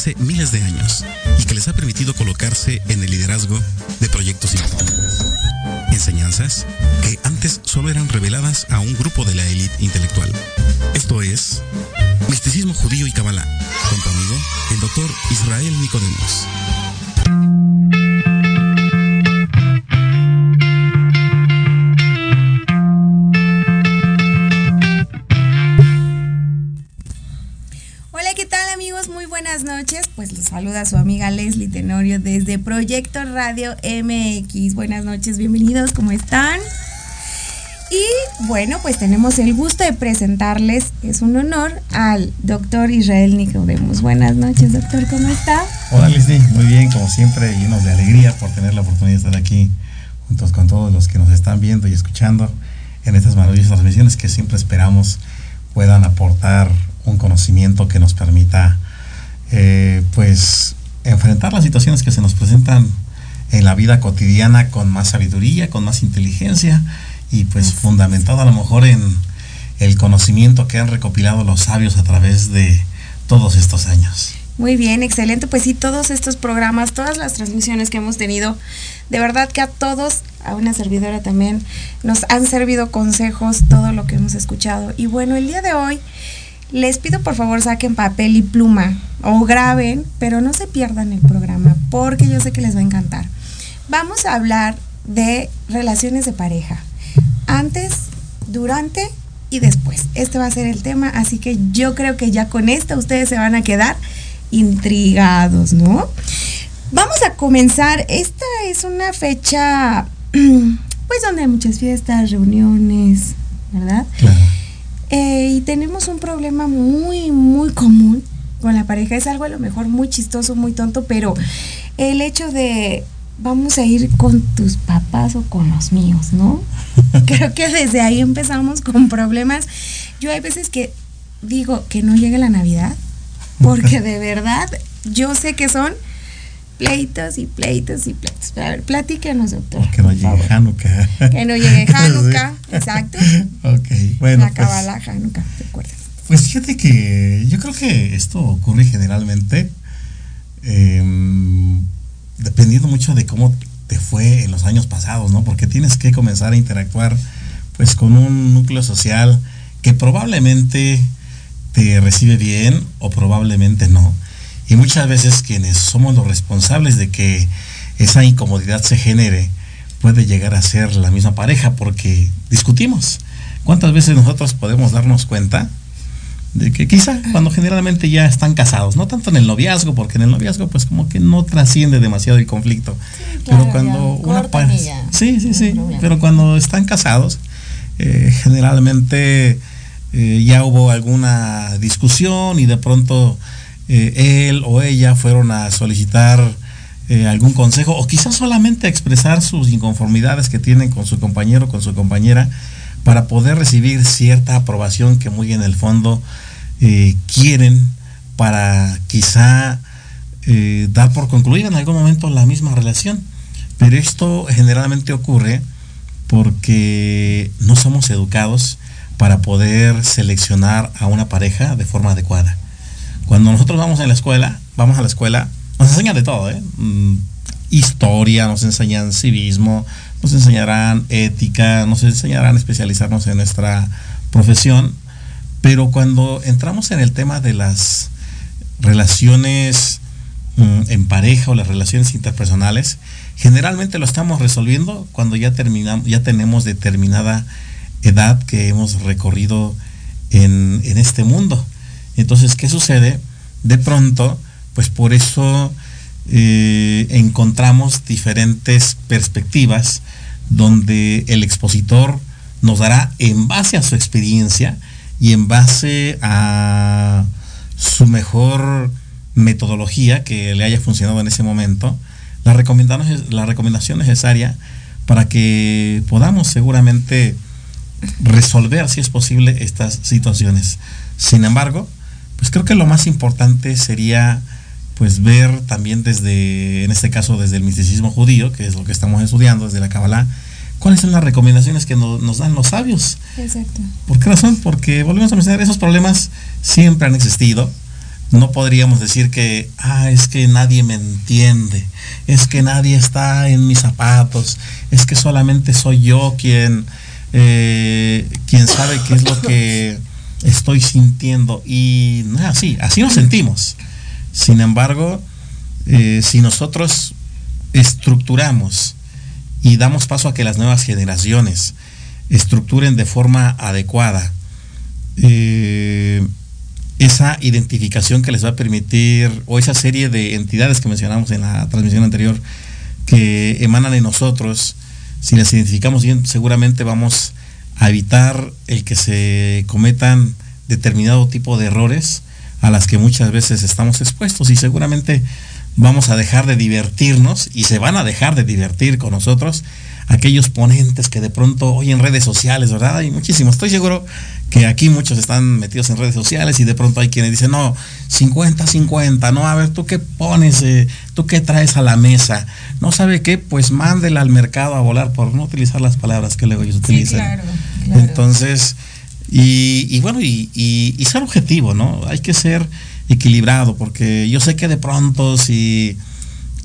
Hace miles de años y que les ha permitido colocarse en el liderazgo de proyectos importantes. Enseñanzas que antes solo eran reveladas a un grupo de la élite intelectual. Esto es Misticismo Judío y Kabbalah, con tu amigo, el doctor Israel Nicodemos. Radio MX. Buenas noches, bienvenidos, ¿cómo están? Y bueno, pues tenemos el gusto de presentarles, es un honor, al doctor Israel Nicodemus. Buenas noches, doctor, ¿cómo está? Hola Leslie, muy bien, como siempre, llenos de alegría por tener la oportunidad de estar aquí juntos con todos los que nos están viendo y escuchando en estas maravillosas transmisiones que siempre esperamos puedan aportar un conocimiento que nos permita eh, pues enfrentar las situaciones que se nos presentan en la vida cotidiana con más sabiduría, con más inteligencia y pues fundamentado a lo mejor en el conocimiento que han recopilado los sabios a través de todos estos años. Muy bien, excelente. Pues sí, todos estos programas, todas las transmisiones que hemos tenido, de verdad que a todos, a una servidora también, nos han servido consejos, todo lo que hemos escuchado. Y bueno, el día de hoy les pido por favor saquen papel y pluma o graben, pero no se pierdan el programa porque yo sé que les va a encantar. Vamos a hablar de relaciones de pareja. Antes, durante y después. Este va a ser el tema, así que yo creo que ya con esto ustedes se van a quedar intrigados, ¿no? Vamos a comenzar. Esta es una fecha, pues donde hay muchas fiestas, reuniones, ¿verdad? Claro. Eh, y tenemos un problema muy, muy común con la pareja. Es algo a lo mejor muy chistoso, muy tonto, pero el hecho de vamos a ir con tus papás o con los míos, ¿no? Creo que desde ahí empezamos con problemas. Yo hay veces que digo que no llegue la Navidad, porque de verdad yo sé que son pleitos y pleitos y pleitos. Pero a ver, platícanos, doctor. Que no llegue Hanukkah. Que no llegue Hanukkah, exacto. Ok, bueno. La Kabbalah Hanukkah, ¿te acuerdas? Pues fíjate que yo creo que esto ocurre generalmente eh, dependiendo mucho de cómo te fue en los años pasados, ¿no? Porque tienes que comenzar a interactuar pues con un núcleo social que probablemente te recibe bien o probablemente no. Y muchas veces quienes somos los responsables de que esa incomodidad se genere puede llegar a ser la misma pareja porque discutimos. ¿Cuántas veces nosotros podemos darnos cuenta de que quizá cuando generalmente ya están casados, no tanto en el noviazgo, porque en el noviazgo pues como que no trasciende demasiado el conflicto, Sí, claro, pero cuando ya, una pareja, ya, sí, sí, no sí, problema. pero cuando están casados, eh, generalmente eh, ya hubo alguna discusión y de pronto eh, él o ella fueron a solicitar algún consejo o quizás solamente a expresar sus inconformidades que tienen con su compañero o con su compañera para poder recibir cierta aprobación que muy en el fondo eh, quieren para quizá eh, dar por concluida en algún momento la misma relación. Pero esto generalmente ocurre porque no somos educados para poder seleccionar a una pareja de forma adecuada. Cuando nosotros vamos a la escuela, vamos a la escuela, nos enseñan de todo, ¿eh? Mm, historia, nos enseñan civismo, nos enseñarán ética, nos enseñarán a especializarnos en nuestra profesión, pero cuando entramos en el tema de las relaciones mm, en pareja o las relaciones interpersonales, generalmente lo estamos resolviendo cuando ya terminamos, ya tenemos determinada edad que hemos recorrido en, en este mundo. Entonces, ¿qué sucede? De pronto, pues por eso eh, encontramos diferentes perspectivas donde el expositor nos dará en base a su experiencia y en base a su mejor metodología que le haya funcionado en ese momento, la recomendación, la recomendación necesaria para que podamos seguramente resolver, si es posible, estas situaciones. Sin embargo, pues creo que lo más importante sería pues ver también desde, en este caso, desde el misticismo judío, que es lo que estamos estudiando, desde la Kabbalah, cuáles son las recomendaciones que nos dan los sabios. Exacto. ¿Por qué razón? Porque volvemos a mencionar, esos problemas siempre han existido. No podríamos decir que, ah, es que nadie me entiende, es que nadie está en mis zapatos, es que solamente soy yo quien, eh, quien sabe qué es lo que estoy sintiendo. Y no es así, así nos sentimos. Sin embargo, eh, si nosotros estructuramos y damos paso a que las nuevas generaciones estructuren de forma adecuada eh, esa identificación que les va a permitir, o esa serie de entidades que mencionamos en la transmisión anterior, que emanan en nosotros, si las identificamos bien, seguramente vamos a evitar el que se cometan determinado tipo de errores a las que muchas veces estamos expuestos y seguramente vamos a dejar de divertirnos y se van a dejar de divertir con nosotros aquellos ponentes que de pronto hoy en redes sociales, ¿verdad? Hay muchísimos. Estoy seguro que aquí muchos están metidos en redes sociales y de pronto hay quienes dicen, no, 50, 50, no, a ver, ¿tú qué pones? Eh, ¿Tú qué traes a la mesa? ¿No sabe qué? Pues mándela al mercado a volar por no utilizar las palabras que luego ellos utilizan. claro, claro. Entonces, y, bueno, y, y, ser objetivo, ¿no? Hay que ser equilibrado, porque yo sé que de pronto si,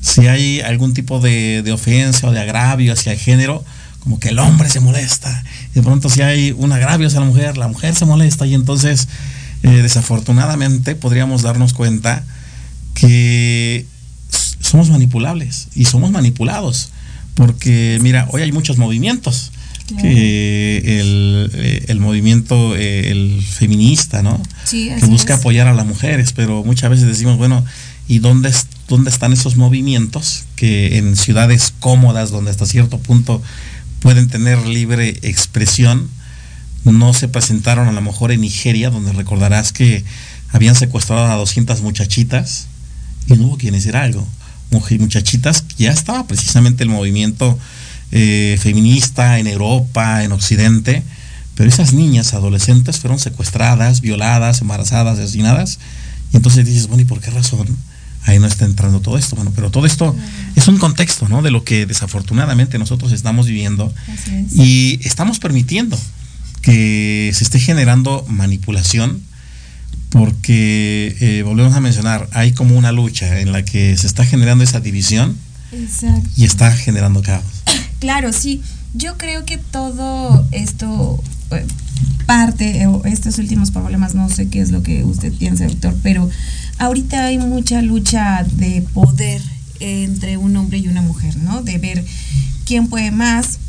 si hay algún tipo de, de, ofensa o de agravio hacia el género, como que el hombre se molesta. De pronto si hay un agravio hacia la mujer, la mujer se molesta. Y entonces, eh, desafortunadamente, podríamos darnos cuenta que somos manipulables y somos manipulados. Porque, mira, hoy hay muchos movimientos. Que el, eh, el, movimiento eh, el feminista, ¿no? Sí, que busca es. apoyar a las mujeres, pero muchas veces decimos, bueno, ¿y dónde, dónde están esos movimientos que en ciudades cómodas, donde hasta cierto punto pueden tener libre expresión, no se presentaron a lo mejor en Nigeria, donde recordarás que habían secuestrado a 200 muchachitas y no hubo quien hiciera algo. Muchachitas, ya estaba precisamente el movimiento eh, feminista en Europa, en Occidente, pero esas niñas adolescentes fueron secuestradas, violadas, embarazadas, asesinadas, y entonces dices, bueno, ¿y por qué razón? Ahí no está entrando todo esto. Bueno, pero todo esto es un contexto, ¿no? De lo que desafortunadamente nosotros estamos viviendo es. y estamos permitiendo que se esté generando manipulación porque, eh, volvemos a mencionar, hay como una lucha en la que se está generando esa división Exacto. y está generando caos. Claro, sí. Yo creo que todo esto eh, parte, o estos últimos problemas, no sé qué es lo que usted piensa, doctor, pero ahorita hay mucha lucha de poder entre un hombre y una mujer, ¿no? De ver quién puede más.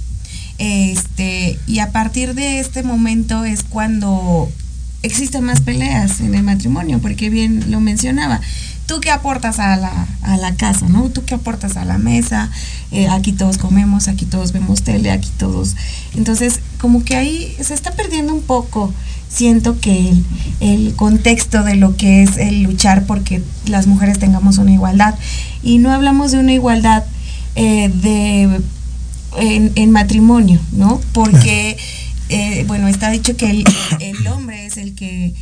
Este, y a partir de este momento es cuando existen más peleas en el matrimonio, porque bien lo mencionaba. ¿Tú qué aportas a la, a la casa, no? ¿Tú qué aportas a la mesa? Eh, aquí todos comemos, aquí todos vemos tele, aquí todos. Entonces, como que ahí se está perdiendo un poco. Siento que el, el contexto de lo que es el luchar porque las mujeres tengamos una igualdad. Y no hablamos de una igualdad eh, de en, en, matrimonio, ¿no? Porque, eh, bueno, está dicho que el, el hombre es el que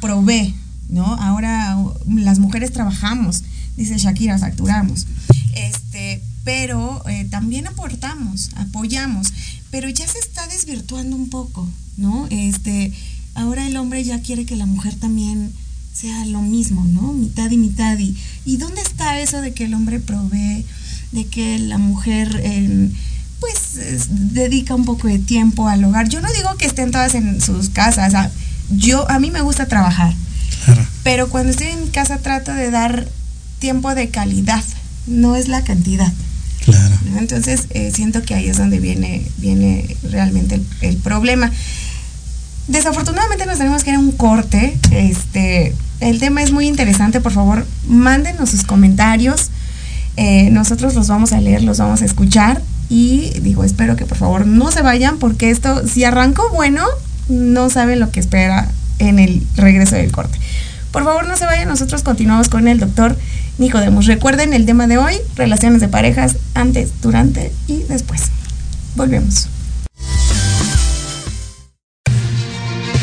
provee, ¿no? Ahora las mujeres trabajamos, dice Shakira, facturamos. Este, pero eh, también aportamos, apoyamos, pero ya se está desvirtuando un poco, ¿no? Este, ahora el hombre ya quiere que la mujer también sea lo mismo, ¿no? Mitad y mitad. ¿Y, ¿y dónde está eso de que el hombre provee, de que la mujer... Eh, pues es, dedica un poco de tiempo al hogar. Yo no digo que estén todas en sus casas. Yo a mí me gusta trabajar. Pero cuando estoy en casa trato de dar tiempo de calidad, no es la cantidad. Claro. ¿no? Entonces eh, siento que ahí es donde viene, viene realmente el, el, problema. Desafortunadamente nos tenemos que ir a un corte. Este, el tema es muy interesante. Por favor, mándenos sus comentarios. Eh, nosotros los vamos a leer, los vamos a escuchar. Y digo, espero que por favor no se vayan porque esto, si arrancó bueno, no saben lo que espera en el regreso del corte. Por favor, no se vayan, nosotros continuamos con el doctor Nicodemos. Recuerden el tema de hoy, relaciones de parejas antes, durante y después. Volvemos.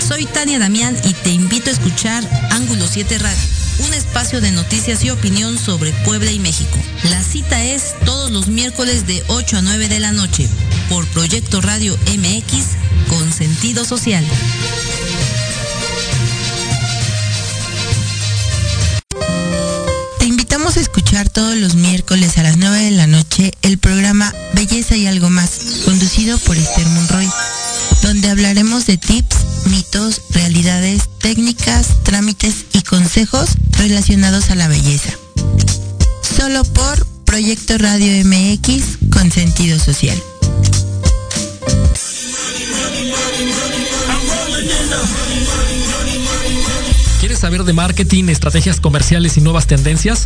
Soy Tania Damián y te invito a escuchar Ángulo 7 Radio, un espacio de noticias y opinión sobre Puebla y México. La cita es todos los miércoles de 8 a 9 de la noche por Proyecto Radio MX con sentido social. Escuchar todos los miércoles a las 9 de la noche el programa Belleza y algo más, conducido por Esther Monroy, donde hablaremos de tips, mitos, realidades, técnicas, trámites y consejos relacionados a la belleza. Solo por Proyecto Radio MX con sentido social. ¿Quieres saber de marketing, estrategias comerciales y nuevas tendencias?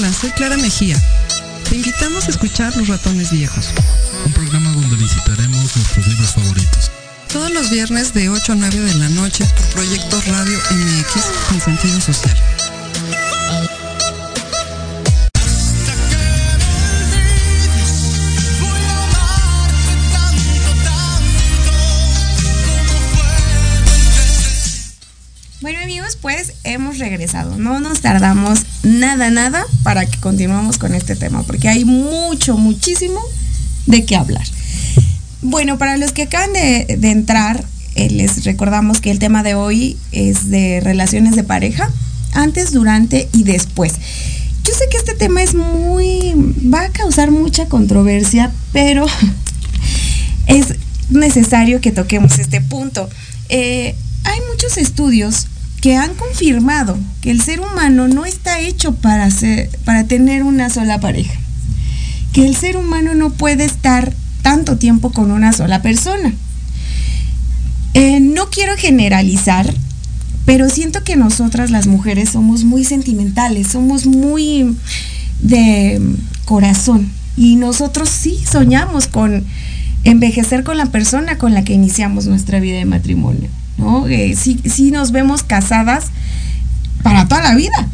Hola, soy Clara Mejía. Te invitamos a escuchar Los Ratones Viejos. Un programa donde visitaremos nuestros libros favoritos. Todos los viernes de 8 a 9 de la noche por Proyecto Radio MX con sentido social. Hemos regresado. No nos tardamos nada, nada para que continuemos con este tema, porque hay mucho, muchísimo de qué hablar. Bueno, para los que acaban de, entrar, eh, les recordamos que el tema de hoy es de relaciones de pareja, antes, durante y después. Yo sé que este tema es muy, va a causar mucha controversia, pero es necesario que toquemos este punto. Eh, hay muchos estudios que han confirmado que el ser humano no está hecho para, para tener una sola pareja. Que el ser humano no puede estar tanto tiempo con una sola persona. Eh, no quiero generalizar, pero siento que nosotras las mujeres somos muy sentimentales, somos muy de corazón. Y nosotros sí soñamos con envejecer con la persona con la que iniciamos nuestra vida de matrimonio. ¿No? Eh, sí, sí nos vemos casadas para toda la vida.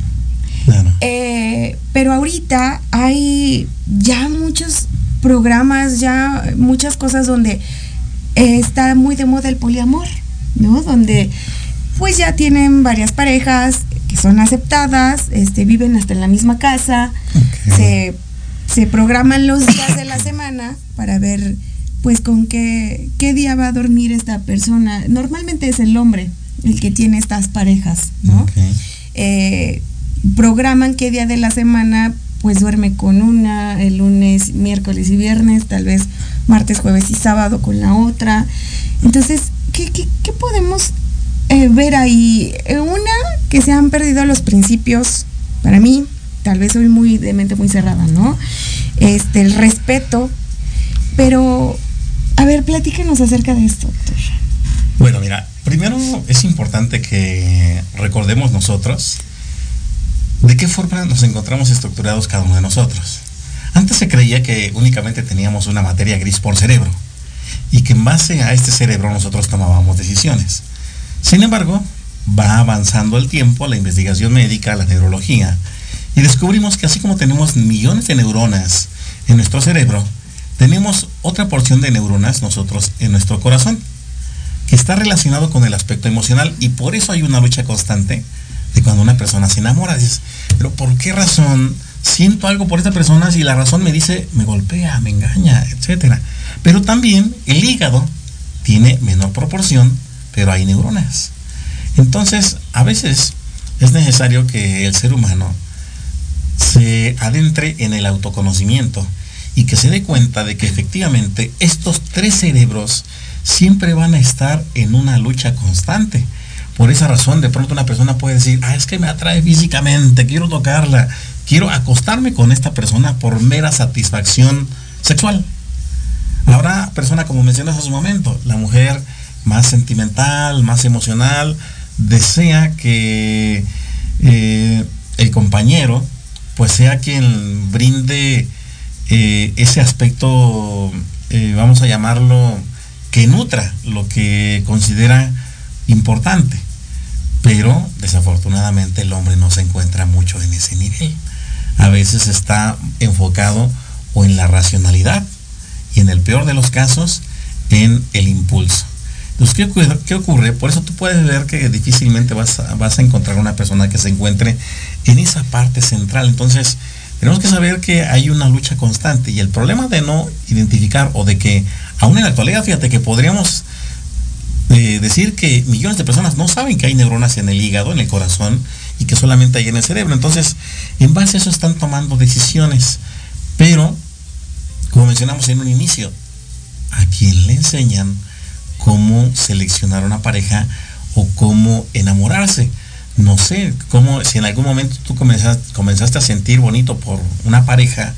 Claro. Eh, pero ahorita hay ya muchos programas, ya muchas cosas donde eh, está muy de moda el poliamor, ¿no? Donde pues ya tienen varias parejas que son aceptadas, este, viven hasta en la misma casa, se, se programan los días de la semana para ver pues con qué, qué día va a dormir esta persona. Normalmente es el hombre el que tiene estas parejas, ¿no? Eh, programan qué día de la semana pues duerme con una, el lunes, miércoles y viernes, tal vez martes, jueves y sábado con la otra. Entonces, ¿qué, qué- qué podemos eh, ver ahí? Eh, una, que se han perdido los principios, para mí, tal vez soy muy de mente muy cerrada, ¿no? Este, el respeto, pero, a ver, platíquenos acerca de esto. Bueno, mira, primero es importante que recordemos nosotros de qué forma nos encontramos estructurados cada uno de nosotros. Antes se creía que únicamente teníamos una materia gris por cerebro y que en base a este cerebro nosotros tomábamos decisiones. Sin embargo, va avanzando el tiempo, la investigación médica, la neurología, y descubrimos que así como tenemos millones de neuronas en nuestro cerebro, tenemos otra porción de neuronas nosotros en nuestro corazón que está relacionado con el aspecto emocional y por eso hay una lucha constante de cuando una persona se enamora. Dices, pero ¿por qué razón siento algo por esta persona si la razón me dice, me golpea, me engaña, etcétera. Pero también el hígado tiene menor proporción, pero hay neuronas. Entonces, a veces es necesario que el ser humano se adentre en el autoconocimiento y que se dé cuenta de que efectivamente estos tres cerebros siempre van a estar en una lucha constante. Por esa razón, de pronto una persona puede decir, ah, es que me atrae físicamente, quiero tocarla, quiero acostarme con esta persona por mera satisfacción sexual. Habrá persona, como mencionas hace un momento, la mujer más sentimental, más emocional, desea que eh, el compañero pues sea quien brinde eh, ese aspecto, eh, vamos a llamarlo, que nutra lo que considera importante. Pero desafortunadamente el hombre no se encuentra mucho en ese nivel. A veces está enfocado o en la racionalidad y en el peor de los casos en el impulso. Entonces, ¿qué ocurre? ¿qué ocurre? Por eso tú puedes ver que difícilmente vas a, vas a encontrar una persona que se encuentre en esa parte central. Entonces, tenemos que saber que hay una lucha constante y el problema de no identificar o de que, aún en la actualidad, fíjate que podríamos eh, decir que millones de personas no saben que hay neuronas en el hígado, en el corazón y que solamente hay en el cerebro. Entonces, en base a eso están tomando decisiones. Pero, como mencionamos en un inicio, a quien le enseñan cómo seleccionar una pareja o cómo enamorarse. No sé, cómo, si en algún momento tú comenzaste, comenzaste a sentir bonito por una pareja,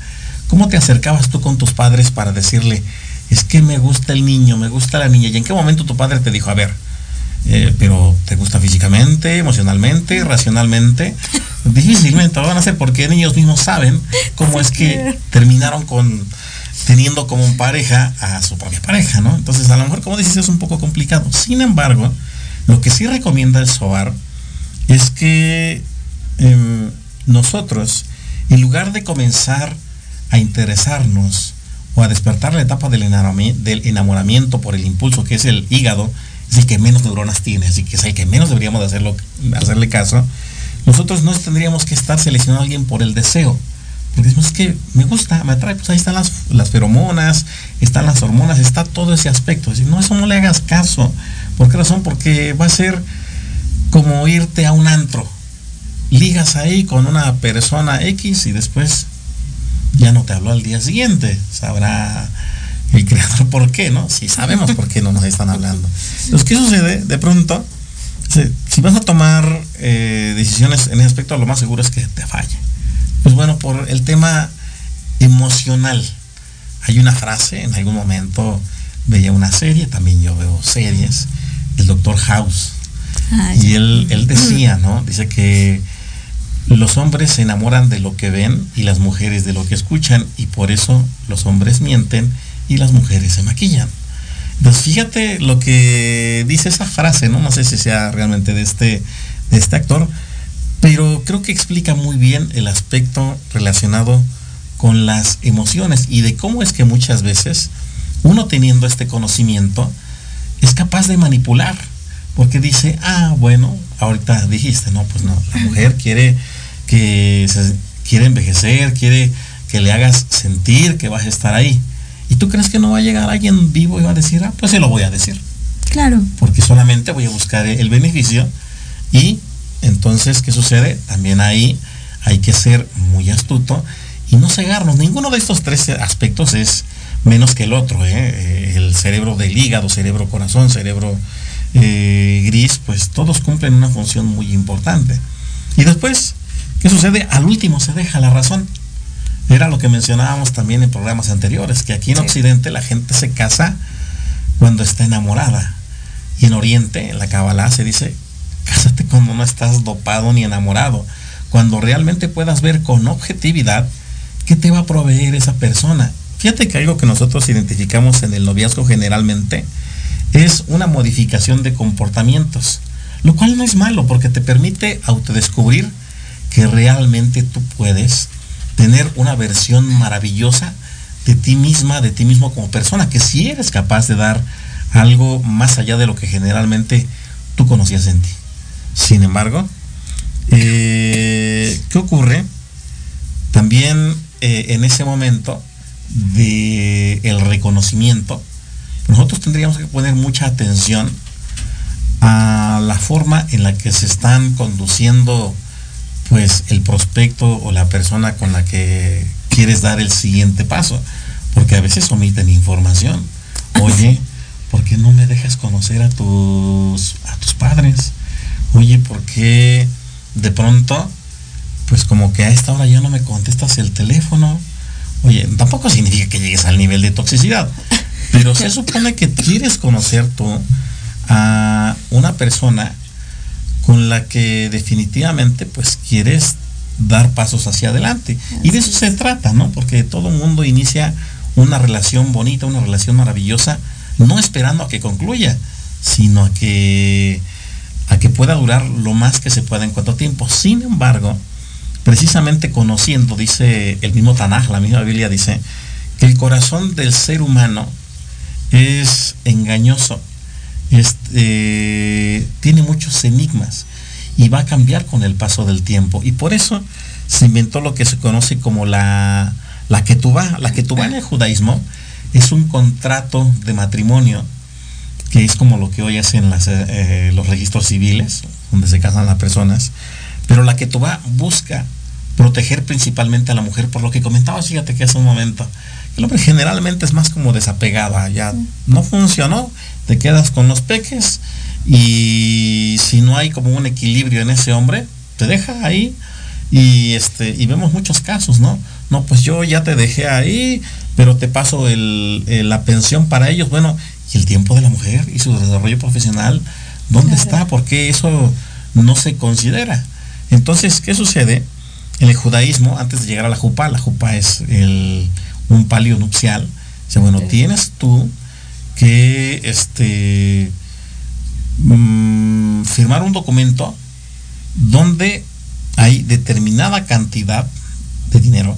¿cómo te acercabas tú con tus padres para decirle, es que me gusta el niño, me gusta la niña? ¿Y en qué momento tu padre te dijo, a ver, eh, pero te gusta físicamente, emocionalmente, racionalmente? Difícilmente lo van a hacer porque ellos mismos saben cómo es que terminaron con teniendo como pareja a su propia pareja, ¿no? Entonces, a lo mejor, como dices, es un poco complicado. Sin embargo, lo que sí recomienda el SOAR es que em, nosotros, en lugar de comenzar a interesarnos o a despertar la etapa del enamoramiento, por el impulso que es el hígado, es el que menos neuronas tiene, así que es el que menos deberíamos de hacerlo, hacerle caso, nosotros no tendríamos que estar seleccionando a alguien por el deseo, porque decimos que me gusta, me atrae, pues ahí están las, las feromonas, están las hormonas, está todo ese aspecto. Decir, no, eso no le hagas caso. ¿Por qué razón? Porque va a ser como irte a un antro. Ligas ahí con una persona X y después ya no te habló al día siguiente. Sabrá el creador por qué, ¿no? Si sabemos por qué no nos están hablando. Entonces, ¿qué sucede? De pronto, si vas a tomar eh, decisiones en ese aspecto, lo más seguro es que te falle. Pues bueno, por el tema emocional. Hay una frase, en algún momento veía una serie, también yo veo series, el doctor House. Y él, él decía, ¿no? Dice que los hombres se enamoran de lo que ven y las mujeres de lo que escuchan y por eso los hombres mienten y las mujeres se maquillan. Entonces fíjate lo que dice esa frase, ¿no? No sé si sea realmente de este, de este actor, pero creo que explica muy bien el aspecto relacionado con las emociones y de cómo es que muchas veces uno teniendo este conocimiento es capaz de manipular, porque dice, ah, bueno, ahorita dijiste, no, pues no, la mujer quiere que se, quiere envejecer, quiere que le hagas sentir que vas a estar ahí. ¿Y tú crees que no va a llegar alguien vivo y va a decir, ah, pues se lo voy a decir? Claro. Porque solamente voy a buscar el beneficio y entonces, ¿qué sucede? También ahí hay que ser muy astuto y no cegarnos. Ninguno de estos tres aspectos es menos que el otro. ¿eh? El cerebro del hígado, cerebro corazón, cerebro eh, gris, pues todos cumplen una función muy importante. Y después, ¿qué sucede? Al último se deja la razón. Era lo que mencionábamos también en programas anteriores, que aquí en Occidente la gente se casa cuando está enamorada. Y en Oriente, en la Kabbalah, se dice Cásate cuando no estás dopado ni enamorado. Cuando realmente puedas ver con objetividad qué te va a proveer esa persona. Fíjate que algo que nosotros identificamos en el noviazgo generalmente es una modificación de comportamientos, lo cual no es malo porque te permite autodescubrir que realmente tú puedes tener una versión maravillosa de ti misma, de ti mismo como persona, que si eres capaz de dar algo más allá de lo que generalmente tú conocías en ti. Sin embargo, eh, ¿qué ocurre? también eh, en ese momento de el reconocimiento, nosotros tendríamos que poner mucha atención a la forma en la que se están conduciendo pues el prospecto o la persona con la que quieres dar el siguiente paso, porque a veces omiten información. Oye, ¿por qué no me dejas conocer a tus a tus padres? Oye, ¿por qué de pronto pues como que a esta hora ya no me contestas el teléfono? Oye, tampoco significa que llegues al nivel de toxicidad, pero se supone que quieres conocer tú a una persona con la que definitivamente pues quieres dar pasos hacia adelante. Y de eso se trata, ¿no? Porque todo el mundo inicia una relación bonita, una relación maravillosa, no esperando a que concluya, sino a que a que pueda durar lo más que se pueda en cuanto tiempo. Sin embargo, precisamente conociendo, dice el mismo Tanaj, la misma Biblia dice, que el corazón del ser humano es engañoso, este, tiene muchos enigmas y va a cambiar con el paso del tiempo. Y por eso se inventó lo que se conoce como la, la ketubá. La ketubá en el judaísmo es un contrato de matrimonio que es como lo que hoy hacen las, eh, los registros civiles, donde se casan las personas. Pero la ketubá busca proteger principalmente a la mujer, por lo que comentaba, fíjate que hace un momento, el hombre generalmente es más como desapegado, ya no funcionó, te quedas con los peques y si no hay como un equilibrio en ese hombre, te deja ahí y este y vemos muchos casos, ¿no? No, pues yo ya te dejé ahí, pero te paso el, la pensión para ellos, bueno, y el tiempo de la mujer y su desarrollo profesional, ¿dónde está? Porque eso no se considera. Entonces, ¿qué sucede? En el judaísmo, antes de llegar a la jupa, la jupa es el, un palio nupcial. Dice, bueno, tienes tú que este, mm, firmar un documento donde hay determinada cantidad de dinero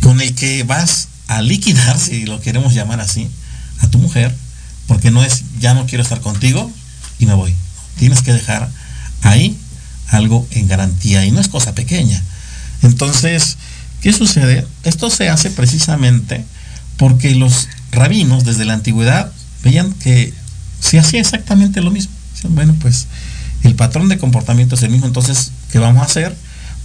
con el que vas a liquidar, si lo queremos llamar así, a tu mujer, porque no es ya no quiero estar contigo y me voy. Tienes que dejar ahí algo en garantía y no es cosa pequeña. Entonces, ¿qué sucede? Esto se hace precisamente porque los rabinos desde la antigüedad veían que se hacía exactamente lo mismo. Bueno, pues el patrón de comportamiento es el mismo, entonces, ¿qué vamos a hacer?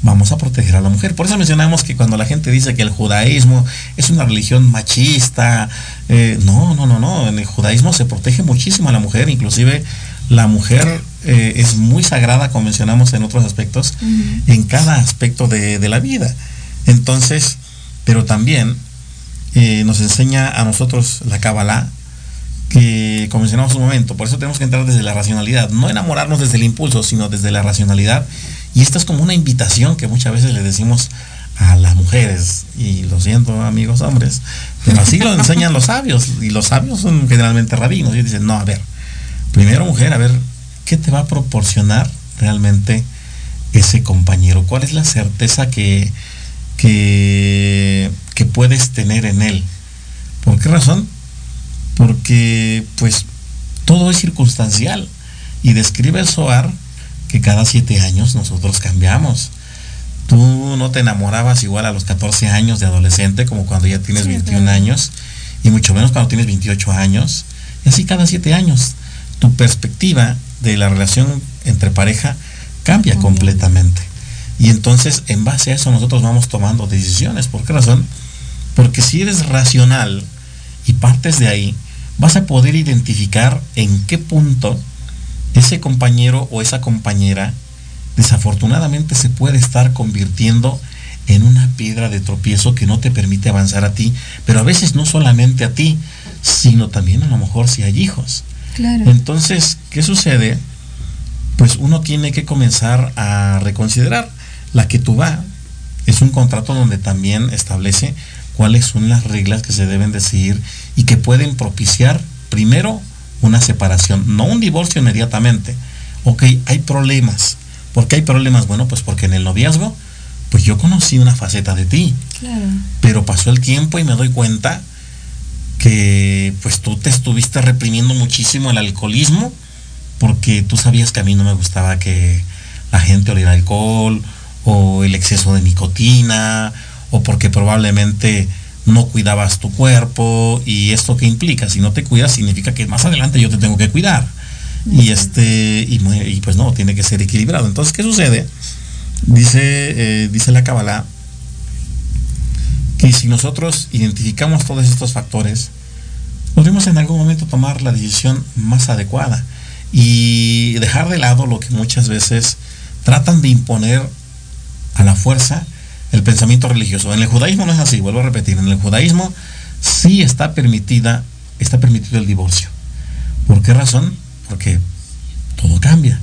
Vamos a proteger a la mujer. Por eso mencionamos que cuando la gente dice que el judaísmo es una religión machista, eh, no, no, no, no. En el judaísmo se protege muchísimo a la mujer, inclusive la mujer eh, es muy sagrada, como mencionamos en otros aspectos, en cada aspecto de, de, la vida. Entonces, pero también eh, nos enseña a nosotros la Kabbalah, que como mencionamos un momento, por eso tenemos que entrar desde la racionalidad, no enamorarnos desde el impulso, sino desde la racionalidad. Y esta es como una invitación que muchas veces le decimos a las mujeres, y lo siento amigos hombres, pero así lo enseñan los sabios, y los sabios son generalmente rabinos, y dicen, no, a ver, primero mujer, a ver, ¿qué te va a proporcionar realmente ese compañero? ¿Cuál es la certeza que, que, que puedes tener en él? ¿Por qué razón? Porque pues todo es circunstancial y describe el Soar que cada siete años nosotros cambiamos. Tú no te enamorabas igual a los 14 años de adolescente como cuando ya tienes sí, 21 claro. años y mucho menos cuando tienes 28 años. Y así cada siete años tu perspectiva de la relación entre pareja cambia completamente. Y entonces en base a eso nosotros vamos tomando decisiones. ¿Por qué razón? Porque si eres racional y partes de ahí, vas a poder identificar en qué punto ese compañero o esa compañera desafortunadamente se puede estar convirtiendo en una piedra de tropiezo que no te permite avanzar a ti, pero a veces no solamente a ti, sino también a lo mejor si hay hijos. Claro. Entonces, ¿qué sucede? Pues uno tiene que comenzar a reconsiderar. La que tú va es un contrato donde también establece cuáles son las reglas que se deben de seguir y que pueden propiciar primero una separación, no un divorcio inmediatamente. Ok, hay problemas. ¿Por qué hay problemas? Bueno, pues porque en el noviazgo, pues yo conocí una faceta de ti. Claro. Pero pasó el tiempo y me doy cuenta que pues tú te estuviste reprimiendo muchísimo el alcoholismo porque tú sabías que a mí no me gustaba que la gente oliera alcohol o el exceso de nicotina, o porque probablemente no cuidabas tu cuerpo y esto que implica, si no te cuidas significa que más adelante yo te tengo que cuidar. Y este, y, pues no, tiene que ser equilibrado. Entonces, ¿qué sucede? Dice, eh, dice la Kabbalah que si nosotros identificamos todos estos factores, podremos en algún momento tomar la decisión más adecuada y dejar de lado lo que muchas veces tratan de imponer a la fuerza el pensamiento religioso. En el judaísmo no es así, vuelvo a repetir, en el judaísmo sí está permitida, está permitido el divorcio. ¿Por qué razón? Porque todo cambia.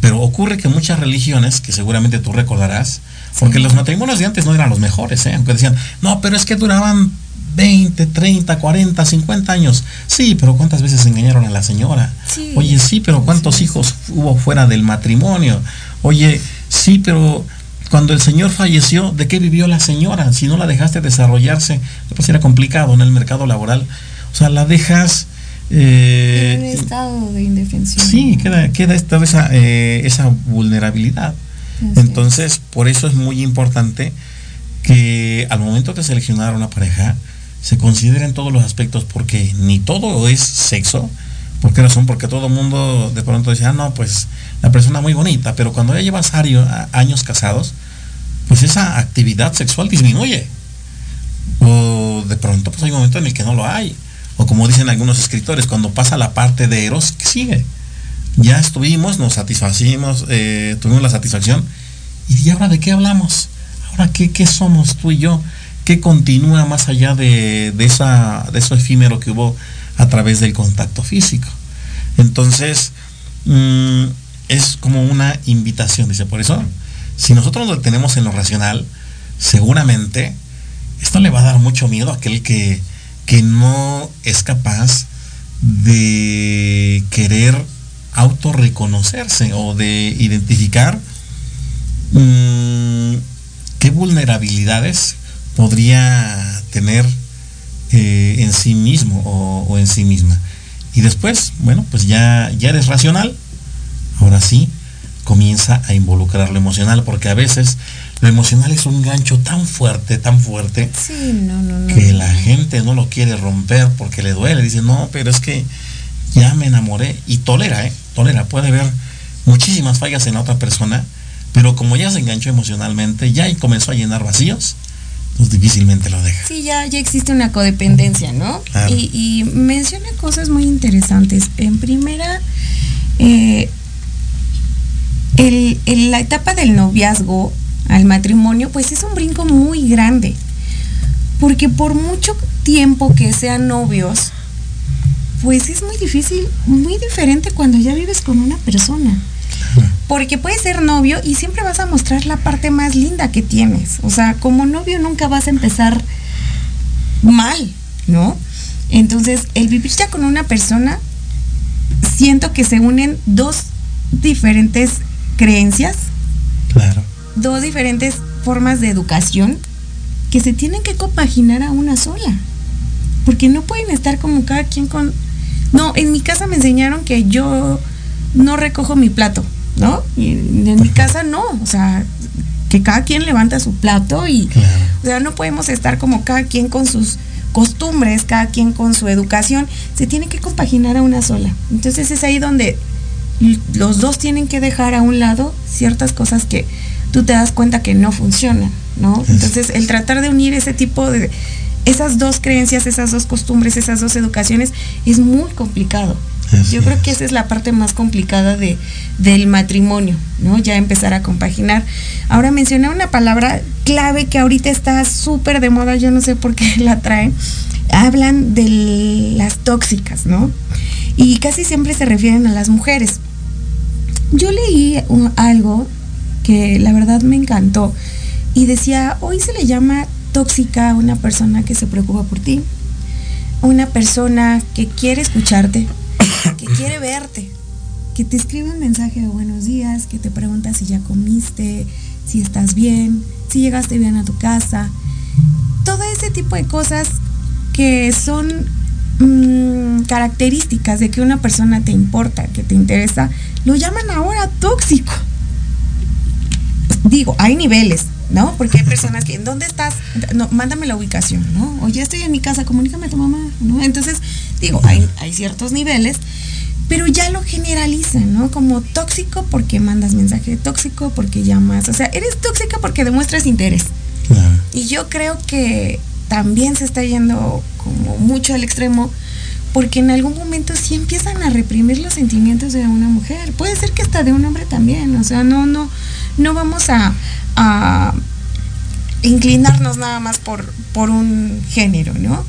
Pero ocurre que muchas religiones, que seguramente tú recordarás, porque los matrimonios de antes no eran los mejores, ¿eh? aunque decían, no, pero es que duraban 20, 30, 40, 50 años. Sí, pero ¿cuántas veces engañaron a la señora? Sí. Oye, sí, pero ¿cuántos hijos hubo fuera del matrimonio? Oye, sí, pero cuando el señor falleció, ¿de qué vivió la señora? Si no la dejaste desarrollarse, pues era complicado en el mercado laboral. O sea, la dejas... eh, en un estado de indefensión. Sí, queda, queda esta, esa, eh, esa vulnerabilidad. Así Entonces, por eso es muy importante que al momento de seleccionar una pareja se consideren todos los aspectos porque ni todo es sexo. ¿Por qué razón? Porque todo el mundo de pronto dice, ah, no, pues la persona muy bonita, pero cuando ya llevas años casados, pues esa actividad sexual disminuye. O de pronto pues hay un momento en el que no lo hay. O como dicen algunos escritores, cuando pasa la parte de Eros, ¿qué sigue? Ya estuvimos, nos satisfacimos, eh, tuvimos la satisfacción. ¿Y ahora de qué hablamos? Ahora, ¿qué, qué somos tú y yo? ¿Qué continúa más allá de, de esa, de eso efímero que hubo a través del contacto físico? Entonces, mm, es como una invitación, dice. Por eso, si nosotros nos detenemos en lo racional, seguramente esto le va a dar mucho miedo a aquel que, que no es capaz de querer autorreconocerse o de identificar mm, qué vulnerabilidades podría tener eh, en sí mismo o, o en sí misma. Y después, bueno, pues ya, ya eres racional, ahora sí comienza a involucrar lo emocional, porque a veces lo emocional es un gancho tan fuerte, tan fuerte, Sí, no, no, no. que la gente no lo quiere romper porque le duele. Dice, no, pero es que ya me enamoré. Y tolera, ¿eh? Tolera. Puede haber muchísimas fallas en la otra persona, pero como ya se enganchó emocionalmente, ya comenzó a llenar vacíos, pues difícilmente lo deja. Sí, ya, ya existe una codependencia, ¿no? Claro. Y, y menciona cosas muy interesantes. En primera, eh, el- la etapa del noviazgo al matrimonio, pues es un brinco muy grande. Porque por mucho tiempo que sean novios, pues es muy difícil, muy diferente cuando ya vives con una persona. Porque puedes ser novio y siempre vas a mostrar la parte más linda que tienes. O sea, como novio nunca vas a empezar mal, ¿no? Entonces, el vivir ya con una persona, siento que se unen dos diferentes creencias, Claro. dos diferentes formas de educación que se tienen que compaginar a una sola. Porque no pueden estar como cada quien con... No, en mi casa me enseñaron que yo no recojo mi plato, ¿no? Y en mi casa no, o sea, que cada quien levanta su plato y... O sea, no podemos estar como cada quien con sus costumbres, cada quien con su educación, se tiene que compaginar a una sola. Entonces es ahí donde los dos tienen que dejar a un lado ciertas cosas que tú te das cuenta que no funcionan, ¿no? Entonces el tratar de unir ese tipo de esas dos creencias, esas dos costumbres, esas dos educaciones es muy complicado. Así Yo creo que esa es la parte más complicada de, del matrimonio, ¿no? Ya empezar a compaginar. Ahora mencioné una palabra clave que ahorita está súper de moda, yo no sé por qué la traen. Hablan de las tóxicas, ¿no? Y casi siempre se refieren a las mujeres. Yo leí algo que la verdad me encantó y decía, hoy se le llama tóxica a una persona que se preocupa por ti, una persona que quiere escucharte, que quiere verte, que te escribe un mensaje de buenos días, que te pregunta si ya comiste, si estás bien, si llegaste bien a tu casa. Todo ese tipo de cosas que son mm, características de que una persona te importa, que te interesa, lo llaman ahora tóxico. digo, hay niveles, ¿no? Porque hay personas que, ¿dónde estás? No, mándame la ubicación, ¿no? O ya estoy en mi casa, comunícame a tu mamá, ¿no? Entonces, digo, hay, hay ciertos niveles, pero ya lo generalizan, ¿no? Como tóxico porque mandas mensaje, tóxico porque llamas, o sea, eres tóxica porque demuestras interés. Y yo creo que también se está yendo como mucho al extremo porque en algún momento sí empiezan a reprimir los sentimientos de una mujer. Puede ser que hasta de un hombre también, o sea, no, no, no vamos a, inclinarnos nada más por, por un género, ¿no?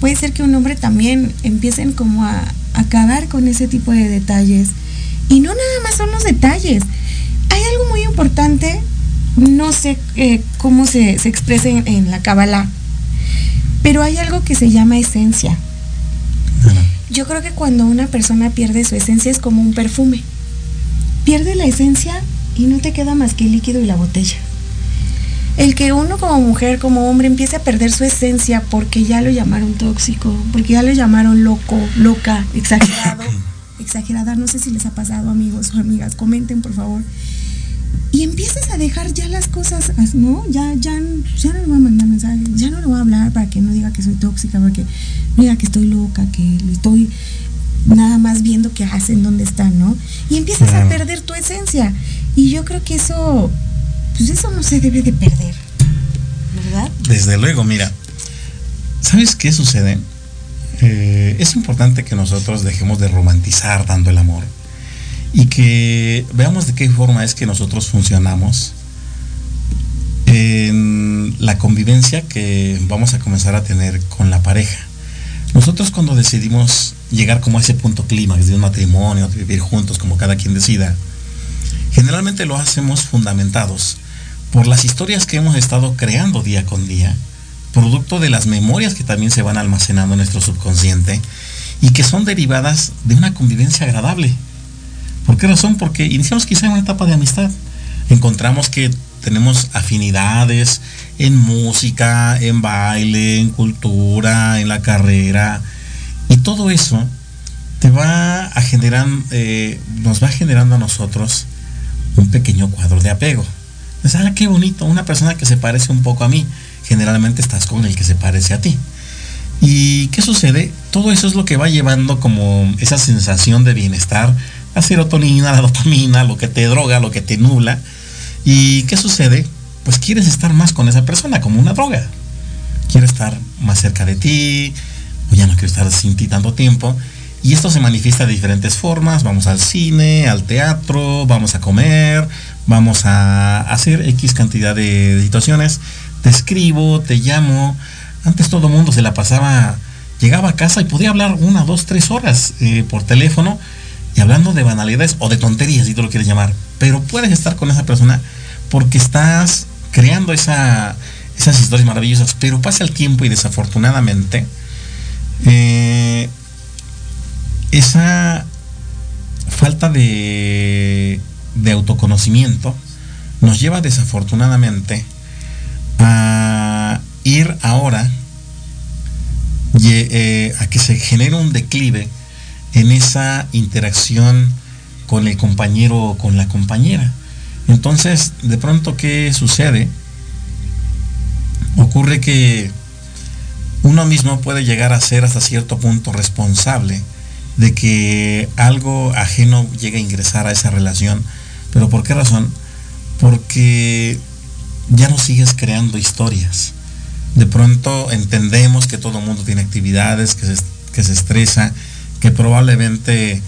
Puede ser que un hombre también empiecen como a acabar con ese tipo de detalles. Y no nada más son los detalles. Hay algo muy importante, no sé eh, cómo se, se expresa en, en la Kabbalah, pero hay algo que se llama esencia. Yo creo que cuando una persona pierde su esencia es como un perfume. Pierde la esencia y no te queda más que el líquido y la botella. El que uno como mujer, como hombre, empiece a perder su esencia porque ya lo llamaron tóxico, porque ya lo llamaron loco, loca, exagerado, exagerada, no sé si les ha pasado amigos o amigas, comenten por favor. Y empiezas a dejar ya las cosas, ¿no? Ya, ya, ya no le voy a mandar mensajes, ya no le voy a hablar para que no diga que soy tóxica, porque diga que estoy loca, que estoy nada más viendo qué hacen, dónde están, ¿no? Y empiezas a perder tu esencia. Y yo creo que eso, pues eso no se debe de perder, ¿verdad? Desde luego, mira, ¿sabes qué sucede? Eh, es importante que nosotros dejemos de romantizar dando el amor y que veamos de qué forma es que nosotros funcionamos en la convivencia que vamos a comenzar a tener con la pareja. Nosotros cuando decidimos llegar como a ese punto clímax de un matrimonio, de vivir juntos como cada quien decida, generalmente lo hacemos fundamentados por las historias que hemos estado creando día con día, producto de las memorias que también se van almacenando en nuestro subconsciente y que son derivadas de una convivencia agradable. ¿Por qué razón? Porque iniciamos quizá en una etapa de amistad. Encontramos que tenemos afinidades en música, en baile, en cultura, en la carrera. Y todo eso te va a generar, eh, nos va generando a nosotros un pequeño cuadro de apego. Ah, qué bonito, una persona que se parece un poco a mí. Generalmente estás con el que se parece a ti. ¿Y qué sucede? Todo eso es lo que va llevando como esa sensación de bienestar, la serotonina, la dopamina, lo que te droga, lo que te nubla. ¿Y qué sucede? Pues quieres estar más con esa persona como una droga. Quiero estar más cerca de ti, o ya no quiero estar sin ti tanto tiempo. Y esto se manifiesta de diferentes formas. Vamos al cine, al teatro, vamos a comer, vamos a hacer X cantidad de situaciones. Te escribo, te llamo. Antes todo el mundo se la pasaba, llegaba a casa y podía hablar una, dos, tres horas eh, por teléfono y hablando de banalidades o de tonterías, si tú lo quieres llamar. Pero puedes estar con esa persona porque estás creando esa, esas historias maravillosas. Pero pasa el tiempo y desafortunadamente eh, esa falta de, de autoconocimiento nos lleva desafortunadamente a ir ahora eh, a que se genere un declive en esa interacción con el compañero o con la compañera. Entonces, de pronto, ¿qué sucede? Ocurre que uno mismo puede llegar a ser hasta cierto punto responsable de que algo ajeno llegue a ingresar a esa relación. ¿Pero por qué razón? Porque ya no sigues creando historias. De pronto entendemos que todo el mundo tiene actividades, que se, que se estresa, que probablemente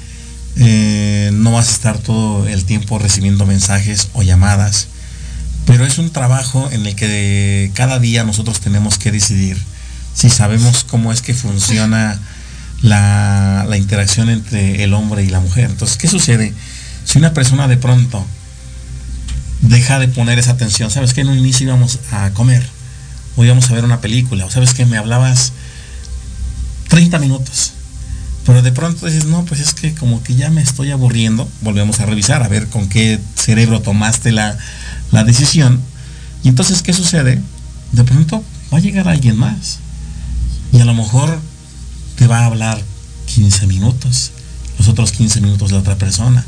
eh, no vas a estar todo el tiempo recibiendo mensajes o llamadas, pero es un trabajo en el que cada día nosotros tenemos que decidir si sabemos cómo es que funciona la, la interacción entre el hombre y la mujer. Entonces, ¿qué sucede? Si una persona de pronto deja de poner esa atención, ¿sabes que En un inicio íbamos a comer, o íbamos a ver una película, o sabes que me hablabas 30 minutos, pero de pronto dices, no, pues es que como que ya me estoy aburriendo, volvemos a revisar, a ver con qué cerebro tomaste la, la decisión. Y entonces, ¿qué sucede? De pronto va a llegar alguien más. Y a lo mejor te va a hablar 15 minutos, los otros 15 minutos de otra persona.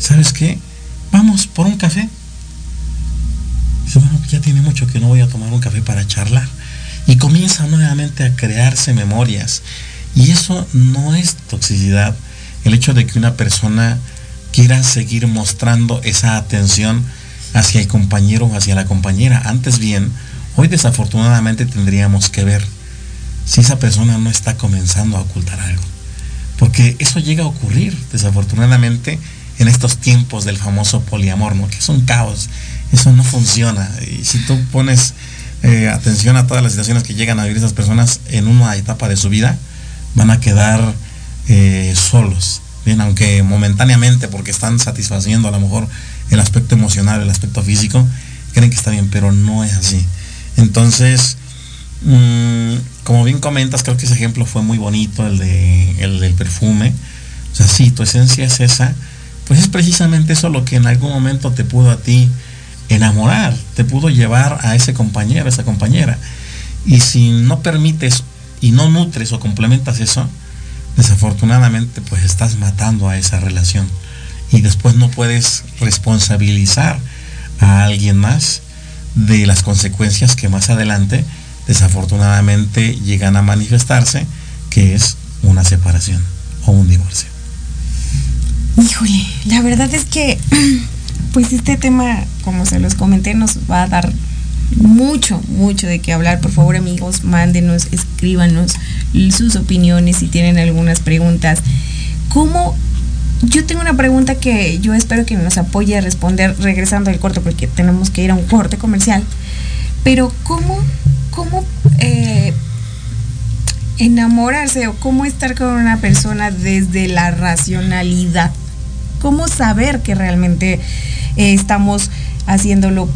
¿Sabes qué? Vamos por un café. Dice, bueno, ya tiene mucho que no voy a tomar un café para charlar. Y comienza nuevamente a crearse memorias. Y eso no es toxicidad. El hecho de que una persona quiera seguir mostrando esa atención hacia el compañero o hacia la compañera. Antes bien, hoy desafortunadamente tendríamos que ver si esa persona no está comenzando a ocultar algo. Porque eso llega a ocurrir, desafortunadamente, en estos tiempos del famoso poliamor, ¿no? Que es un caos. Eso no funciona. Y si tú pones eh, atención a todas las situaciones que llegan a vivir esas personas en una etapa de su vida, van a quedar eh, solos. Bien, aunque momentáneamente, porque están satisfaciendo a lo mejor el aspecto emocional, el aspecto físico, creen que está bien, pero no es así. Entonces, mmm, como bien comentas, creo que ese ejemplo fue muy bonito, el, de, el del perfume. O sea, sí, tu esencia es esa, pues es precisamente eso lo que en algún momento te pudo a ti enamorar, te pudo llevar a ese compañero, a esa compañera. Y si no permites y no nutres o complementas eso, desafortunadamente pues estás matando a esa relación y después no puedes responsabilizar a alguien más de las consecuencias que más adelante desafortunadamente llegan a manifestarse, que es una separación o un divorcio. Híjole, la verdad es que pues este tema, como se los comenté, nos va a dar mucho, mucho de qué hablar. Por favor, amigos, mándenos, escríbanos sus opiniones si tienen algunas preguntas. ¿Cómo? Yo tengo una pregunta que yo espero que nos apoye a responder regresando al corte, porque tenemos que ir a un corte comercial. Pero ¿cómo, cómo eh, enamorarse o cómo estar con una persona desde la racionalidad? ¿Cómo saber que realmente eh, estamos haciéndolo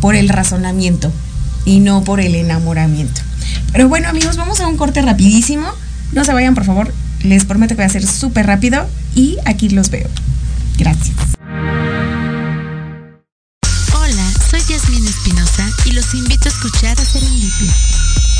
por el razonamiento y no por el enamoramiento. Pero bueno amigos, vamos a un corte rapidísimo. No se vayan por favor, les prometo que va a ser súper rápido y aquí los veo. Gracias. Hola, soy Yasmin Espinosa y los invito a escuchar a Serendipia.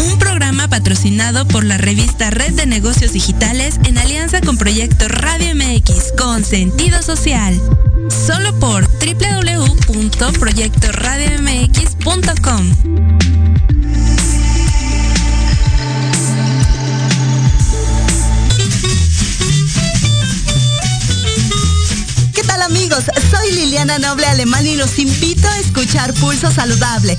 Un programa patrocinado por la revista Red de Negocios Digitales en alianza con Proyecto Radio MX con sentido social. Solo por www.proyectoradiomx.com. ¿Qué tal amigos? Soy Liliana Noble Alemán y los invito a escuchar Pulso Saludable,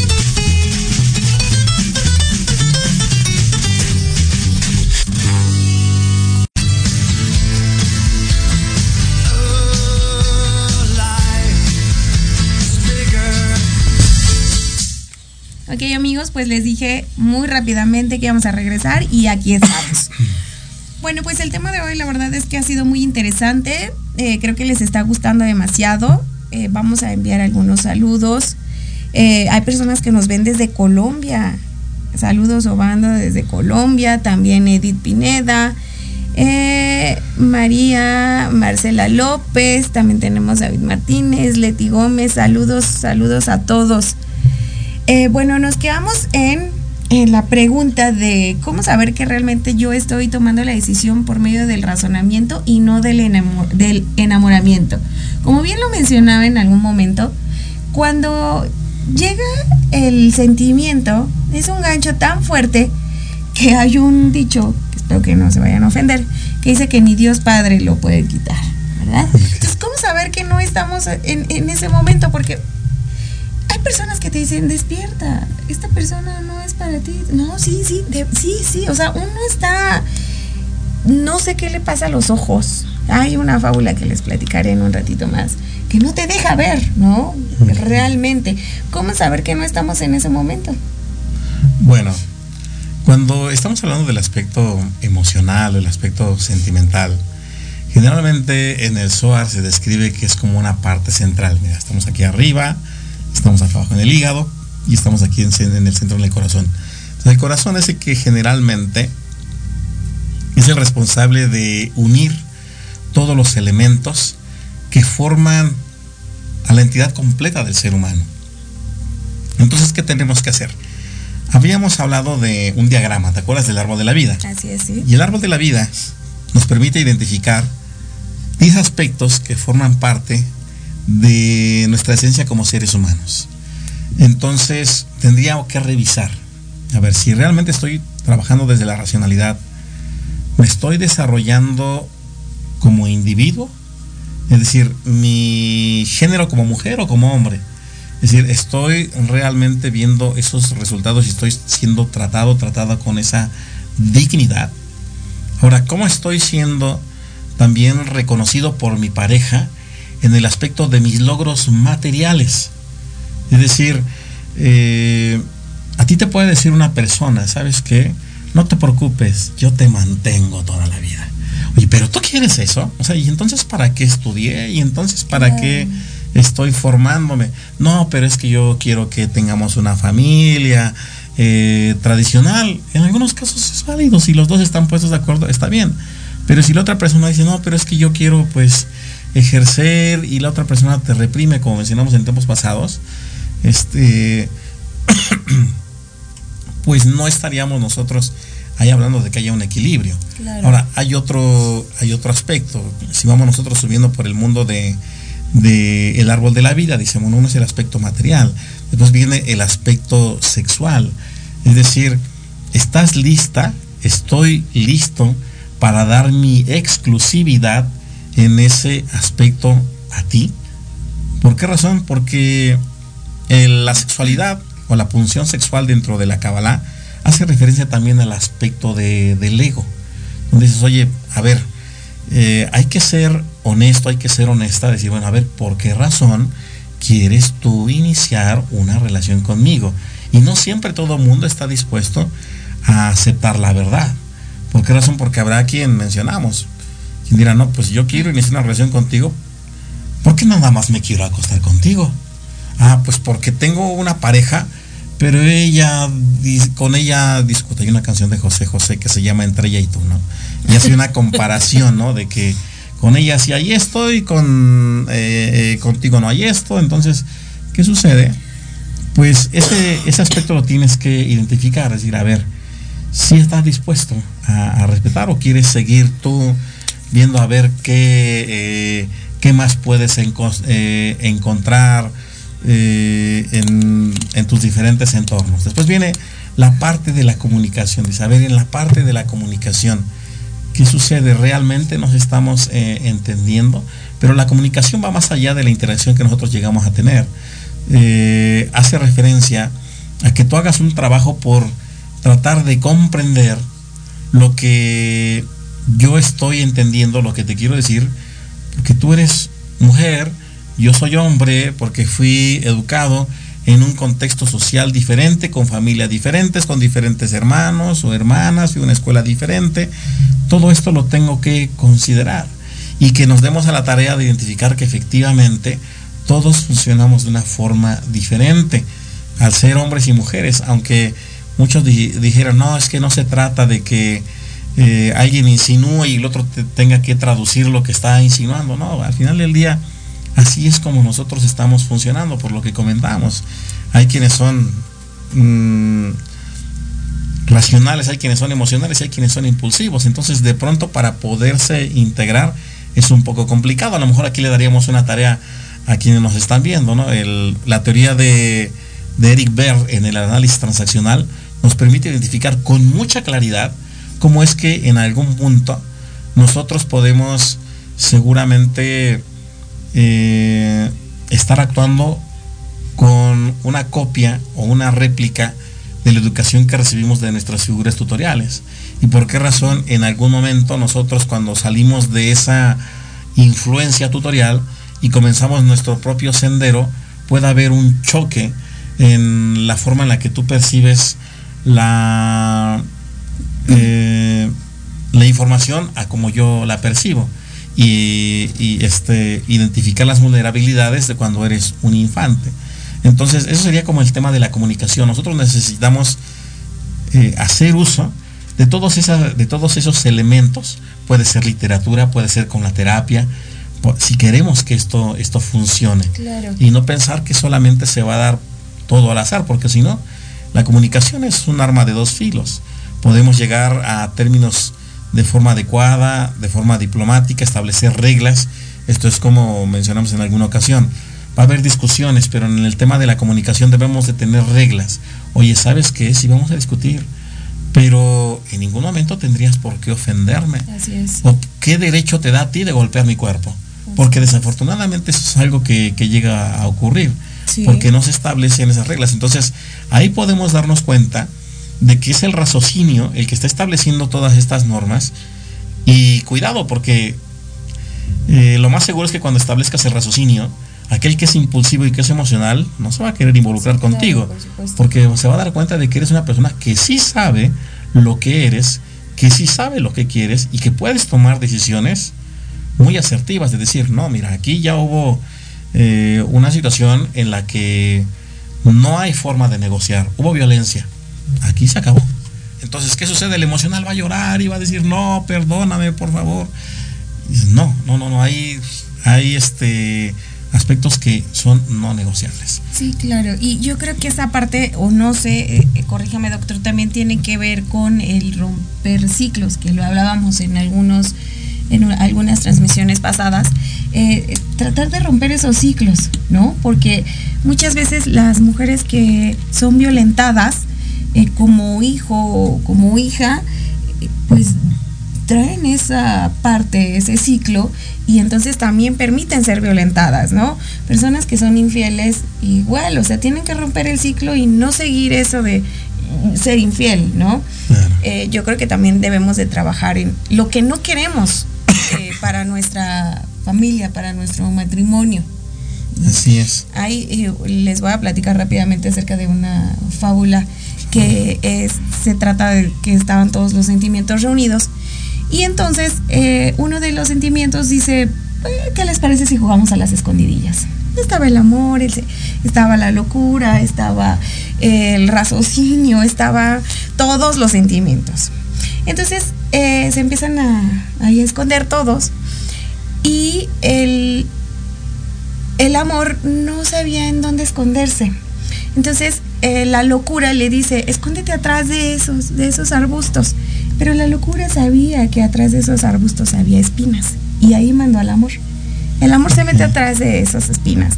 Ok amigos, pues les dije muy rápidamente que íbamos a regresar y aquí estamos. Bueno, pues el tema de hoy la verdad es que ha sido muy interesante. Eh, creo que les está gustando demasiado. Eh, vamos a enviar algunos saludos. Eh, hay personas que nos ven desde Colombia. Saludos Obanda desde Colombia. También Edith Pineda. María Marcela López. También tenemos David Martínez. Leti Gómez. Saludos, saludos a todos. Eh, bueno, nos quedamos en en la pregunta de cómo saber que realmente yo estoy tomando la decisión por medio del razonamiento y no del, del enamoramiento. Como bien lo mencionaba en algún momento, cuando llega el sentimiento, es un gancho tan fuerte que hay un dicho, que espero que no se vayan a ofender, que dice que ni Dios Padre lo puede quitar, ¿verdad? Entonces, ¿cómo saber que no estamos en, en ese momento? Porque hay personas que te dicen, despierta, esta persona no es para ti. No, sí, sí, sí, sí. O sea, uno está, no sé qué le pasa a los ojos. Hay una fábula que les platicaré en un ratito más, que no te deja ver, ¿no? Realmente. ¿Cómo saber que no estamos en ese momento? Bueno, cuando estamos hablando del aspecto emocional, el aspecto sentimental, generalmente en el SOAR se describe que es como una parte central. Mira, estamos aquí arriba, estamos acá abajo en el hígado y estamos aquí en, el centro del corazón. Entonces, el corazón es el que generalmente es el responsable de unir todos los elementos que forman a la entidad completa del ser humano. Entonces, ¿qué tenemos que hacer? Habíamos hablado de un diagrama, ¿te acuerdas del árbol de la vida? Así es, sí. Y el árbol de la vida nos permite identificar 10 aspectos que forman parte de nuestra esencia como seres humanos. Entonces tendría que revisar, a ver si realmente estoy trabajando desde la racionalidad, me estoy desarrollando como individuo, es decir, mi género como mujer o como hombre. Es decir, estoy realmente viendo esos resultados y estoy siendo tratado, tratada con esa dignidad. Ahora, ¿cómo estoy siendo también reconocido por mi pareja? En el aspecto de mis logros materiales. Es decir, eh, a ti te puede decir una persona, ¿sabes qué? No te preocupes, yo te mantengo toda la vida. Oye, pero tú quieres eso. O sea, ¿y entonces para qué estudié? ¿Y entonces para qué estoy formándome? No, pero es que yo quiero que tengamos una familia eh, tradicional. En algunos casos es válido. Si los dos están puestos de acuerdo, está bien. Pero si la otra persona dice, no, pero es que yo quiero pues ejercer y la otra persona te reprime, como mencionamos en tiempos pasados, este, pues no estaríamos nosotros ahí hablando de que haya un equilibrio. Ahora, hay otro, hay otro aspecto. Si vamos nosotros subiendo por el mundo de, de el árbol de la vida, decimos, uno es el aspecto material, después viene el aspecto sexual. Es decir, estás lista, estoy listo para dar mi exclusividad en ese aspecto a ti. ¿Por qué razón? Porque la sexualidad o la punción sexual dentro de la Kabbalah hace referencia también al aspecto del ego. Donde dices, oye, a ver, eh, hay que ser honesto, hay que ser honesta, decir, bueno, a ver, ¿por qué razón quieres tú iniciar una relación conmigo? Y no siempre todo el mundo está dispuesto a aceptar la verdad. ¿Por qué razón? Porque habrá quien mencionamos, quien dirá, no, pues yo quiero iniciar una relación contigo, ¿por qué nada más me quiero acostar contigo? Ah, pues porque tengo una pareja, pero ella, con ella discute. Hay una canción de José José que se llama Entre ella y tú, ¿no? Y hace una comparación, ¿no? De que con ella sí hay esto y con eh, eh, contigo no hay esto. Entonces, ¿qué sucede? Pues ese, ese aspecto lo tienes que identificar, es decir, a ver, si estás dispuesto a, respetar o quieres seguir tú viendo a ver qué, eh, qué más puedes eh, encontrar eh, en, en, tus diferentes entornos. Después viene la parte de la comunicación, de saber en la parte de la comunicación, ¿qué sucede? Realmente nos estamos entendiendo, pero la comunicación va más allá de la interacción que nosotros llegamos a tener. hace referencia a que tú hagas un trabajo por tratar de comprender lo que yo estoy entendiendo, lo que te quiero decir, porque tú eres mujer, yo soy hombre, porque fui educado en un contexto social diferente, con familias diferentes, con diferentes hermanos o hermanas, y una escuela diferente. Todo esto lo tengo que considerar y que nos demos a la tarea de identificar que efectivamente todos funcionamos de una forma diferente al ser hombres y mujeres, aunque muchos dijeron, no, es que no se trata de que eh, alguien insinúe y el otro tenga que traducir lo que está insinuando. No, al final del día, así es como nosotros estamos funcionando, por lo que comentamos. Hay quienes son mm, racionales, hay quienes son emocionales hay quienes son impulsivos. Entonces, de pronto, para poderse integrar es un poco complicado. A lo mejor aquí le daríamos una tarea a quienes nos están viendo, ¿no? la teoría de, de Eric Berr en el análisis transaccional nos permite identificar con mucha claridad cómo es que en algún punto nosotros podemos seguramente eh, estar actuando con una copia o una réplica de la educación que recibimos de nuestras figuras tutoriales. ¿Y por qué razón en algún momento nosotros cuando salimos de esa influencia tutorial y comenzamos nuestro propio sendero, puede haber un choque en la forma en la que tú percibes la, eh, la información a como yo la percibo? Y, este, identificar las vulnerabilidades de cuando eres un infante. Entonces, eso sería como el tema de la comunicación. Nosotros necesitamos eh, hacer uso de todos, de todos esos elementos. Puede ser literatura, puede ser con la terapia, si queremos que esto, esto funcione. Y no pensar que solamente se va a dar todo al azar, porque si no, la comunicación es un arma de dos filos. Podemos llegar a términos de forma adecuada, de forma diplomática, establecer reglas. Esto es como mencionamos en alguna ocasión va a haber discusiones, pero en el tema de la comunicación debemos de tener reglas. Oye, ¿sabes qué? Si vamos a discutir, pero en ningún momento tendrías por qué ofenderme. Así es. ¿O qué derecho te da a ti de golpear mi cuerpo? Porque desafortunadamente eso es algo que, llega a ocurrir, porque no se establecen esas reglas. Entonces, ahí podemos darnos cuenta de que es el raciocinio el que está estableciendo todas estas normas. Y cuidado, porque eh, lo más seguro es que cuando establezcas el raciocinio, aquel que es impulsivo y que es emocional no se va a querer involucrar contigo, porque se va a dar cuenta de que eres una persona que sí sabe lo que eres, que sí sabe lo que quieres y que puedes tomar decisiones muy asertivas, de decir, no, mira, aquí ya hubo eh, una situación en la que no hay forma de negociar, hubo violencia, aquí se acabó. Entonces, ¿qué sucede? El emocional va a llorar y va a decir, no, perdóname, por favor. no, no, no, no, hay, hay este aspectos que son no negociables. Sí, claro. Y yo creo que esa parte, o no sé, eh, eh, corríjame doctor, también tiene que ver con el romper ciclos, que lo hablábamos en algunos en algunas transmisiones pasadas, eh, tratar de romper esos ciclos, ¿no? Porque muchas veces las mujeres que son violentadas como hijo o como hija, pues traen esa parte, ese ciclo, y entonces también permiten ser violentadas, ¿no? Personas que son infieles, igual, o sea, tienen que romper el ciclo y no seguir eso de ser infiel, ¿no? Eh, yo creo que también debemos de trabajar en lo que no queremos eh, para nuestra familia, para nuestro matrimonio. Así es. Ahí eh, les voy a platicar rápidamente acerca de una fábula que es, se trata de que estaban todos los sentimientos reunidos y entonces eh, uno de los sentimientos dice, eh, ¿qué les parece si jugamos a las escondidillas? Estaba el amor, estaba la locura, estaba el raciocinio, estaba todos los sentimientos. Entonces eh, se empiezan a, esconder todos y el, el amor no sabía en dónde esconderse. Entonces la locura le dice, escóndete atrás de esos, de esos arbustos. Pero la locura sabía que atrás de esos arbustos había espinas y ahí mandó al amor. El amor se mete atrás de esas espinas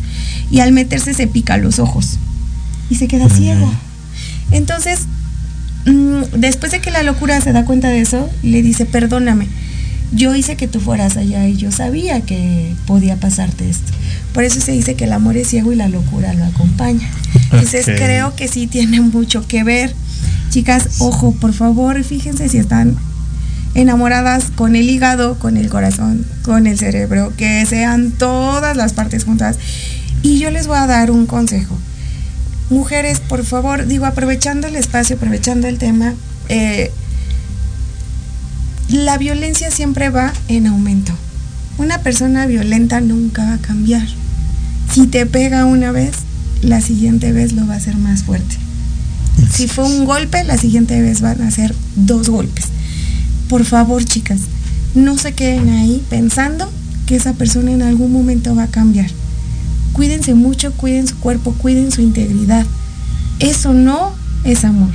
y al meterse se pica los ojos y se queda ciego. Entonces, mm, después de que la locura se da cuenta de eso, le dice, perdóname, yo hice que tú fueras allá y yo sabía que podía pasarte esto. Por eso se dice que el amor es ciego y la locura lo acompaña. Entonces creo que sí tiene mucho que ver. Chicas, ojo, por favor, fíjense si están enamoradas con el hígado, con el corazón, con el cerebro, que sean todas las partes juntas. Y yo les voy a dar un consejo. Mujeres, por favor, digo, aprovechando el espacio, aprovechando el tema, eh, la violencia siempre va en aumento. Una persona violenta nunca va a cambiar. Si te pega una vez, la siguiente vez lo va a hacer más fuerte. Si fue un golpe, la siguiente vez van a ser dos golpes. Por favor, chicas, no se queden ahí pensando que esa persona en algún momento va a cambiar. Cuídense mucho, cuiden su cuerpo, cuiden su integridad. Eso no es amor.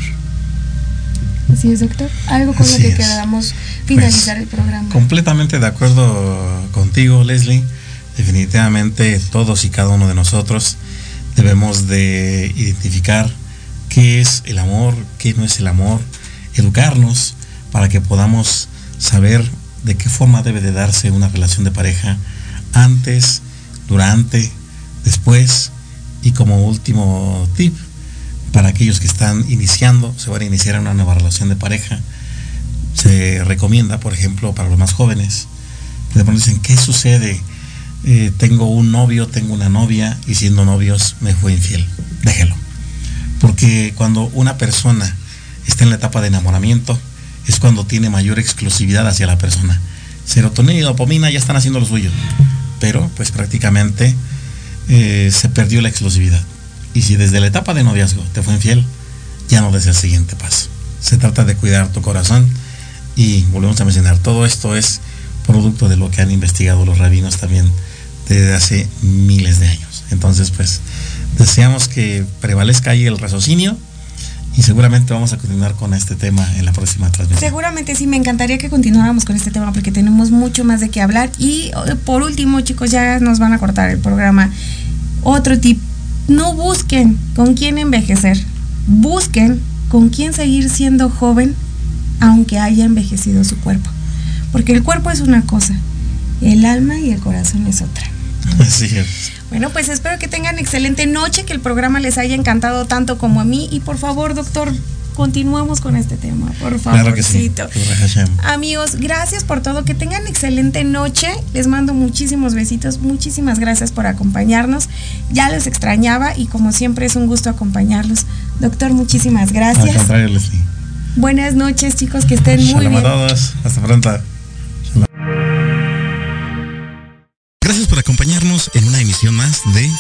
Así es, doctor. Algo con lo que es. queramos finalizar el programa. Completamente de acuerdo contigo, Leslie. Definitivamente todos y cada uno de nosotros debemos de identificar qué es el amor, qué no es el amor, educarnos para que podamos saber de qué forma debe de darse una relación de pareja antes, durante, después y como último tip para aquellos que están iniciando, se van a iniciar una nueva relación de pareja, se recomienda, por ejemplo, para los más jóvenes, que de pronto dicen, ¿qué sucede? Eh, tengo un novio, tengo una novia y siendo novios me fue infiel. Déjelo. Porque cuando una persona está en la etapa de enamoramiento, es cuando tiene mayor exclusividad hacia la persona. Serotonina y dopamina ya están haciendo lo suyo, pero pues prácticamente eh, se perdió la exclusividad. Y si desde la etapa de noviazgo te fue infiel, ya no des el siguiente paso. Se trata de cuidar tu corazón y volvemos a mencionar, todo esto es producto de lo que han investigado los rabinos también desde hace miles de años. Entonces, pues, deseamos que prevalezca ahí el raciocinio y seguramente vamos a continuar con este tema en la próxima transmisión. Seguramente sí, me encantaría que continuáramos con este tema porque tenemos mucho más de qué hablar. Y eh, por último, chicos, ya nos van a cortar el programa. Otro tip, no busquen con quién envejecer, busquen con quién seguir siendo joven aunque haya envejecido su cuerpo. Porque el cuerpo es una cosa, el alma y el corazón es otra. Así es. Bueno, pues espero que tengan excelente noche, que el programa les haya encantado tanto como a mí. Y por favor, doctor, continuemos con este tema, por favor. Claro sí. Amigos, gracias por todo. Que tengan excelente noche. Les mando muchísimos besitos. Muchísimas gracias por acompañarnos. Ya les extrañaba y como siempre es un gusto acompañarlos. Doctor, muchísimas Al gracias. contrario, Leslie. Buenas noches, chicos, que estén muy Shalom a bien. todos. Hasta pronto. Emisión más de